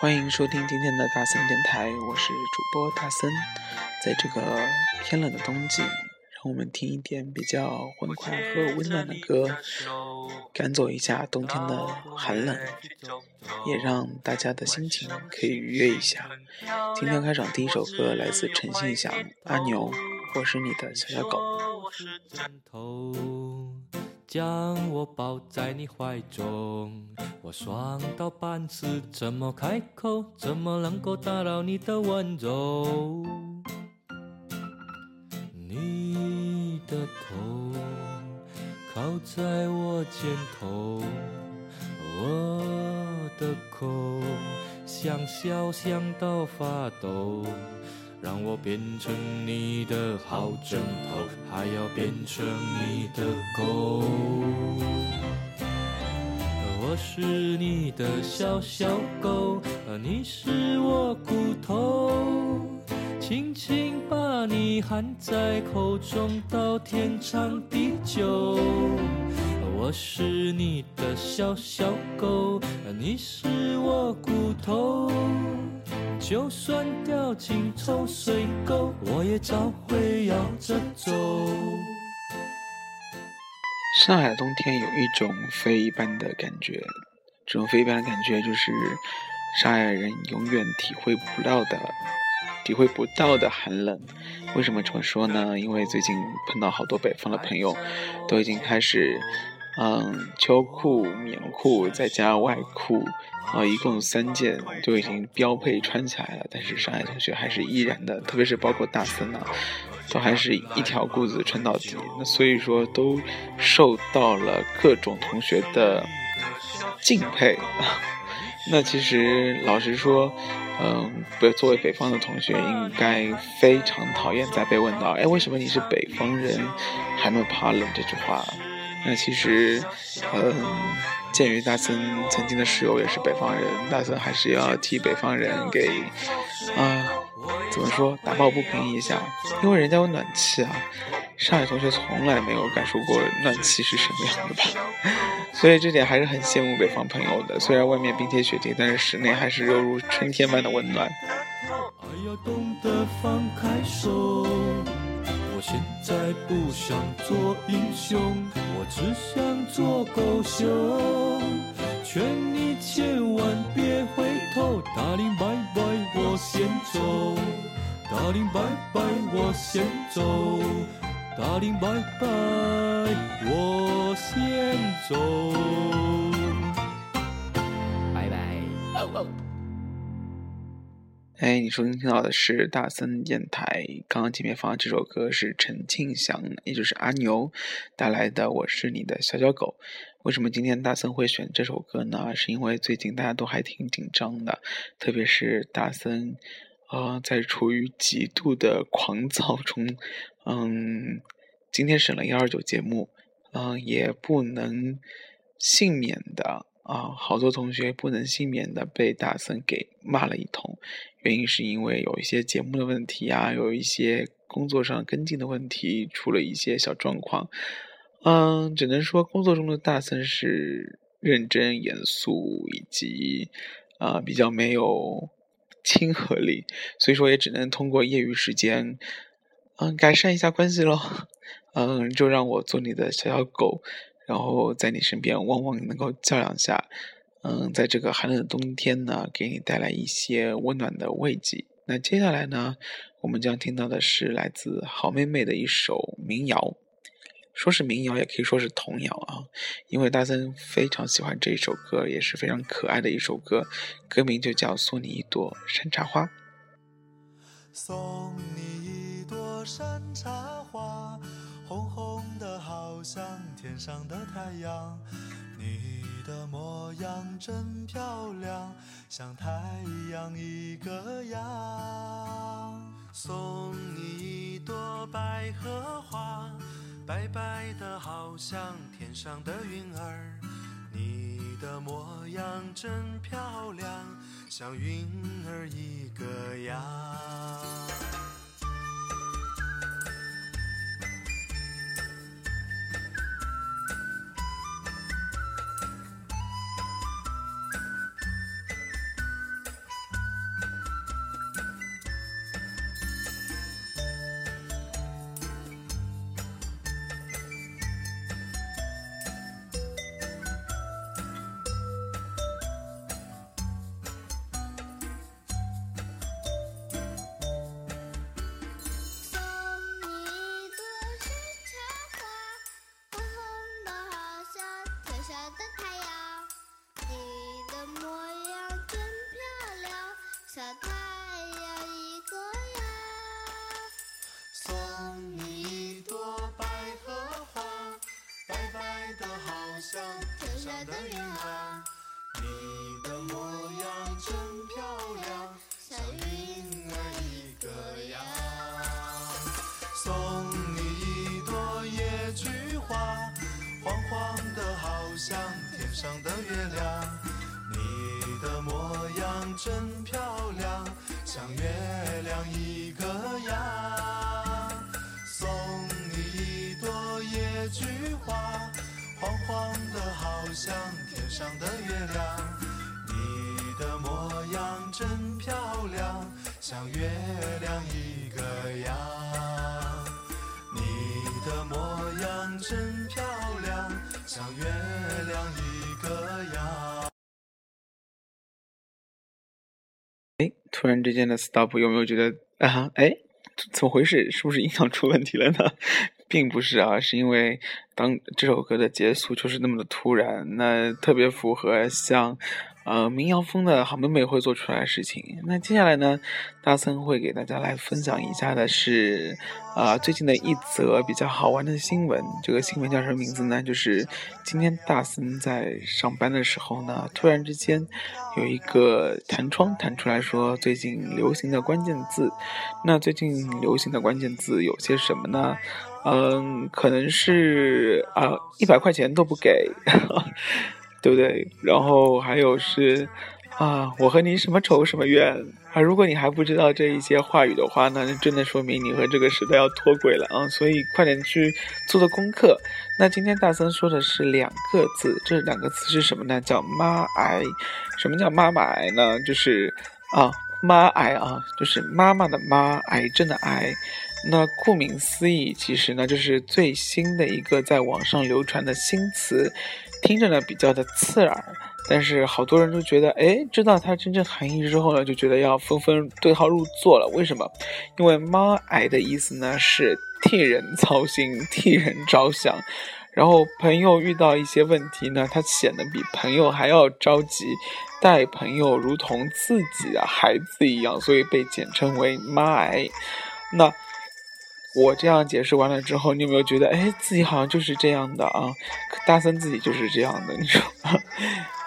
欢迎收听今天的大森电台，我是主播大森。在这个偏冷的冬季，让我们听一点比较欢快和温暖的歌，赶走一下冬天的寒冷，也让大家的心情可以愉悦一下。今天开场第一首歌来自陈信祥，《阿牛》，我是你的小小狗。将我抱在你怀中，我爽到半死，怎么开口？怎么能够打扰你的温柔？你的头靠在我肩头，我的口想笑想到发抖。让我变成你的好枕头，还要变成你的狗。我是你的小小狗，你是我骨头，轻轻把你含在口中，到天长地久。我是你的小小狗，你是我骨头。就算掉进臭水沟，我也照会摇着走。上海的冬天有一种非一般的感觉，这种非一般的感觉就是上海人永远体会不到的、体会不到的寒冷。为什么这么说呢？因为最近碰到好多北方的朋友，都已经开始，嗯，秋裤、棉裤再加外裤。啊，一共三件就已经标配穿起来了，但是上海同学还是依然的，特别是包括大森啊，都还是一条裤子穿到底。那所以说都受到了各种同学的敬佩。那其实老实说，嗯，作为北方的同学，应该非常讨厌再被问到，哎，为什么你是北方人还那么怕冷这句话？那其实，嗯。鉴于大森曾经的室友也是北方人，大森还是要替北方人给啊，怎么说打抱不平一下，因为人家有暖气啊。上海同学从来没有感受过暖气是什么样的吧，所以这点还是很羡慕北方朋友的。虽然外面冰天雪地，但是室内还是犹如春天般的温暖。我现在不想做英雄，我只想做狗熊。劝你千万别回头，大林拜拜，我先走。大林拜拜，我先走。大林拜拜，我先走。拜拜。哎，你收听听到的是大森电台。刚刚前面放的这首歌是陈庆祥，也就是阿牛带来的《我是你的小小狗》。为什么今天大森会选这首歌呢？是因为最近大家都还挺紧张的，特别是大森，呃，在处于极度的狂躁中。嗯，今天审了幺二九节目，嗯，也不能幸免的。啊，好多同学不能幸免的被大森给骂了一通，原因是因为有一些节目的问题啊，有一些工作上跟进的问题，出了一些小状况。嗯，只能说工作中的大森是认真严肃以及啊比较没有亲和力，所以说也只能通过业余时间嗯改善一下关系喽。嗯，就让我做你的小小狗。然后在你身边汪汪能够叫两下，嗯，在这个寒冷的冬天呢，给你带来一些温暖的慰藉。那接下来呢，我们将听到的是来自好妹妹的一首民谣，说是民谣也可以说是童谣啊，因为大森非常喜欢这一首歌，也是非常可爱的一首歌，歌名就叫《送你一朵山茶花》。送你一朵山茶花。红红的，好像天上的太阳。你的模样真漂亮，像太阳一个样。送你一朵百合花，白白的，好像天上的云儿。你的模样真漂亮，像云儿菊花，黄黄的好像天上的月亮。你的模样真漂亮，像月亮一个样。你的模样真漂亮，像月亮一个样。哎，突然之间的 stop 有没有觉得啊？哎，怎么回事？是不是音响出问题了呢？并不是啊，是因为当这首歌的结束就是那么的突然，那特别符合像。呃，民谣风的好妹妹会做出来的事情。那接下来呢，大森会给大家来分享一下的是，啊，最近的一则比较好玩的新闻。这个新闻叫什么名字呢？就是今天大森在上班的时候呢，突然之间有一个弹窗弹出来说最近流行的关键字。那最近流行的关键字有些什么呢？嗯，可能是啊，一百块钱都不给。对不对？然后还有是，啊，我和你什么仇什么怨啊！如果你还不知道这一些话语的话呢，那真的说明你和这个时代要脱轨了啊！所以快点去做做功课。那今天大森说的是两个字，这两个字是什么呢？叫妈癌。什么叫妈妈癌呢？就是啊，妈癌啊，就是妈妈的妈，癌症的癌。那顾名思义，其实呢，就是最新的一个在网上流传的新词。听着呢比较的刺耳，但是好多人都觉得，哎，知道它真正含义之后呢，就觉得要纷纷对号入座了。为什么？因为“妈癌”的意思呢是替人操心、替人着想，然后朋友遇到一些问题呢，他显得比朋友还要着急，待朋友如同自己的孩子一样，所以被简称为“妈癌”。那。我这样解释完了之后，你有没有觉得，哎，自己好像就是这样的啊？大森自己就是这样的，你说，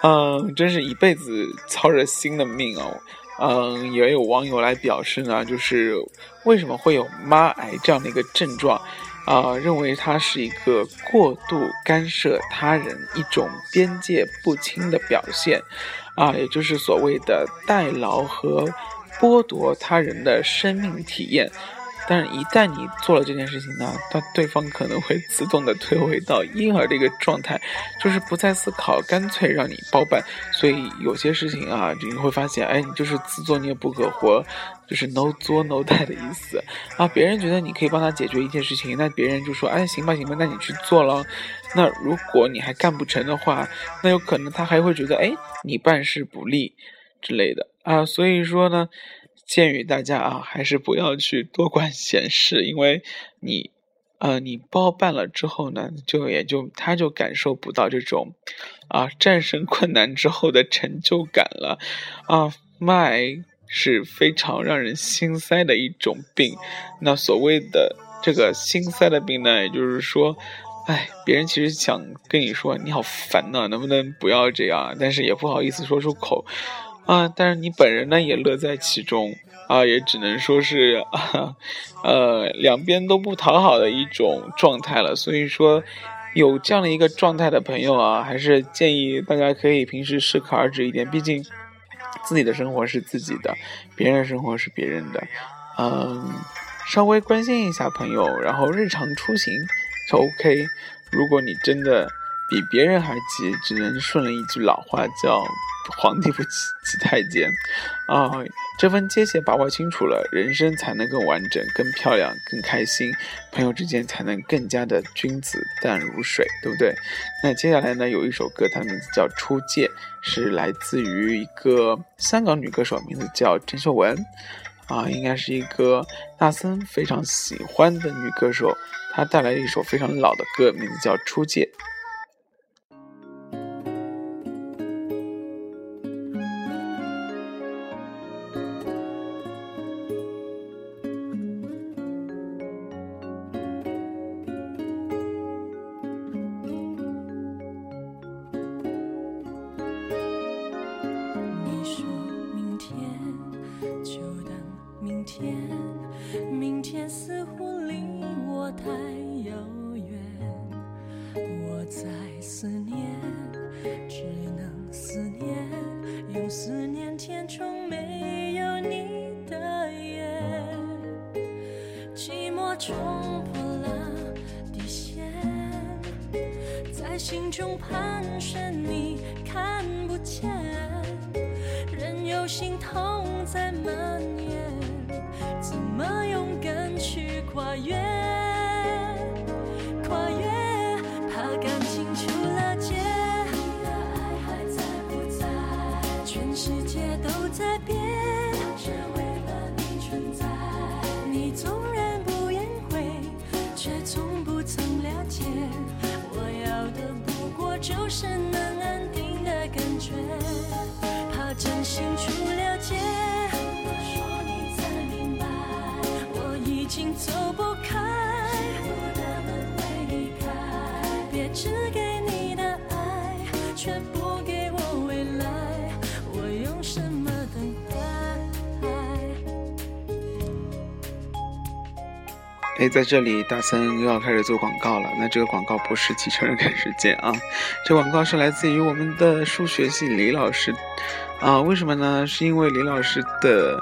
嗯，真是一辈子操着心的命哦。嗯，也有网友来表示呢，就是为什么会有妈癌这样的一个症状啊？认为它是一个过度干涉他人一种边界不清的表现啊，也就是所谓的代劳和剥夺他人的生命体验。但是，一旦你做了这件事情呢，他对方可能会自动的退回到婴儿的一个状态，就是不再思考，干脆让你包办。所以有些事情啊，你会发现，哎，你就是自作孽不可活，就是 no 作 no 太的意思啊。别人觉得你可以帮他解决一件事情，那别人就说，哎，行吧，行吧，那你去做了。那如果你还干不成的话，那有可能他还会觉得，哎，你办事不力之类的啊。所以说呢。建议大家啊，还是不要去多管闲事，因为你，呃，你包办了之后呢，就也就他就感受不到这种，啊，战胜困难之后的成就感了，啊，卖是非常让人心塞的一种病。那所谓的这个心塞的病呢，也就是说，哎，别人其实想跟你说你好烦呐，能不能不要这样？但是也不好意思说出口。啊，但是你本人呢也乐在其中啊，也只能说是，啊呃，两边都不讨好的一种状态了。所以说，有这样的一个状态的朋友啊，还是建议大家可以平时适可而止一点。毕竟自己的生活是自己的，别人的生活是别人的。嗯，稍微关心一下朋友，然后日常出行就 OK。如果你真的比别人还急，只能顺了一句老话叫。皇帝不急急太监，啊，这份界限把握清楚了，人生才能更完整、更漂亮、更开心，朋友之间才能更加的君子淡如水，对不对？那接下来呢，有一首歌，它的名字叫《出界》，是来自于一个香港女歌手，名字叫郑秀文，啊，应该是一个大森非常喜欢的女歌手，她带来一首非常老的歌，名字叫《出界》。心中盘旋，你看不见，任由心痛在蔓延，怎么勇敢去跨越？跨越，怕感情出了界，你的爱还在不在？全世界都在变，只为了你存在。你纵然不言悔，却从不曾了解。就是你。哎，在这里，大森又要开始做广告了。那这个广告不是汽车人看时间啊，这广告是来自于我们的数学系李老师啊。为什么呢？是因为李老师的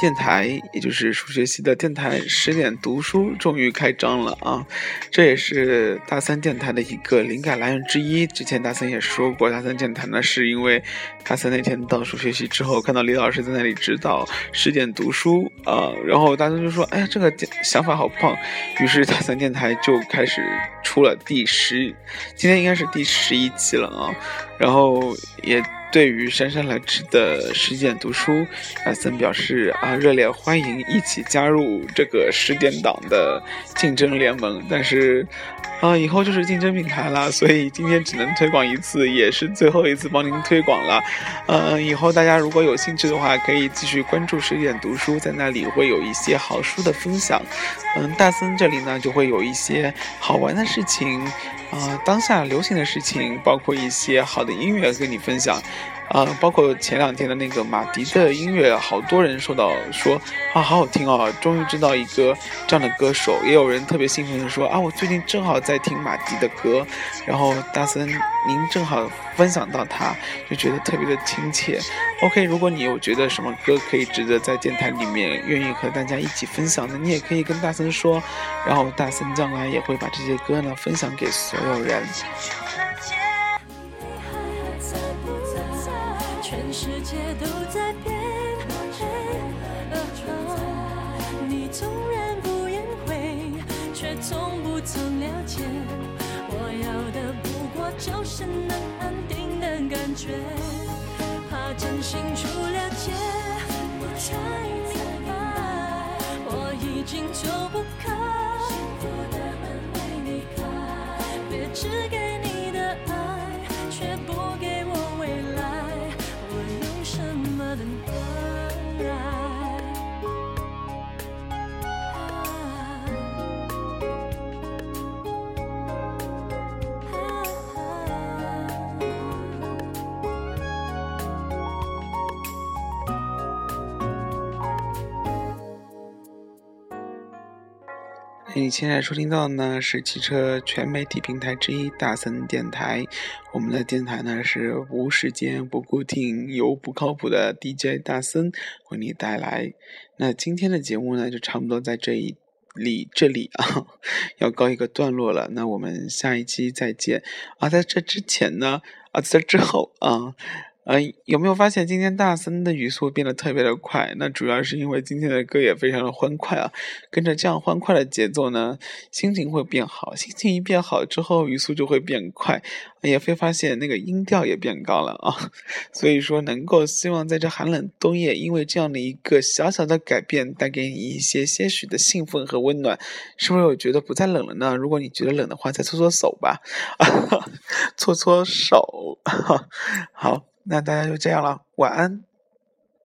电台，也就是数学系的电台十点读书终于开张了啊！这也是大三电台的一个灵感来源之一。之前大森也说过，大三电台呢是因为大三那天到数学系之后，看到李老师在那里指导十点读书啊，然后大三就说：“哎呀，这个想法好棒！”于是大三电台就开始出了第十，今天应该是第十一期了啊，然后也。对于姗姗来迟的十点读书，大森表示啊，热烈欢迎一起加入这个十点档的竞争联盟。但是，啊，以后就是竞争品牌了，所以今天只能推广一次，也是最后一次帮您推广了。嗯，以后大家如果有兴趣的话，可以继续关注十点读书，在那里会有一些好书的分享。嗯，大森这里呢就会有一些好玩的事情。啊，当下流行的事情，包括一些好的音乐跟你分享，啊，包括前两天的那个马迪的音乐，好多人说到说啊，好好听哦，终于知道一个这样的歌手，也有人特别兴奋的说啊，我最近正好在听马迪的歌，然后大森您正好分享到他，就觉得特别的亲切。OK，如果你有觉得什么歌可以值得在电台里面愿意和大家一起分享的，你也可以跟大森说，然后大森将来也会把这些歌呢分享给所有人。觉，怕真心出了界，我才明白，我已经走不开。幸福的门为你开，别只给你现在收听到的呢是汽车全媒体平台之一大森电台，我们的电台呢是无时间、不固定、又不靠谱的 DJ 大森为你带来。那今天的节目呢就差不多在这一里这里啊要告一个段落了。那我们下一期再见啊！在这之前呢啊，在这之后啊。呃，有没有发现今天大森的语速变得特别的快？那主要是因为今天的歌也非常的欢快啊，跟着这样欢快的节奏呢，心情会变好。心情一变好之后，语速就会变快，也会发现那个音调也变高了啊。所以说，能够希望在这寒冷冬夜，因为这样的一个小小的改变，带给你一些些许的兴奋和温暖，是不是我觉得不再冷了呢？如果你觉得冷的话，再搓搓手吧，搓搓手，好。那大家就这样了，晚安。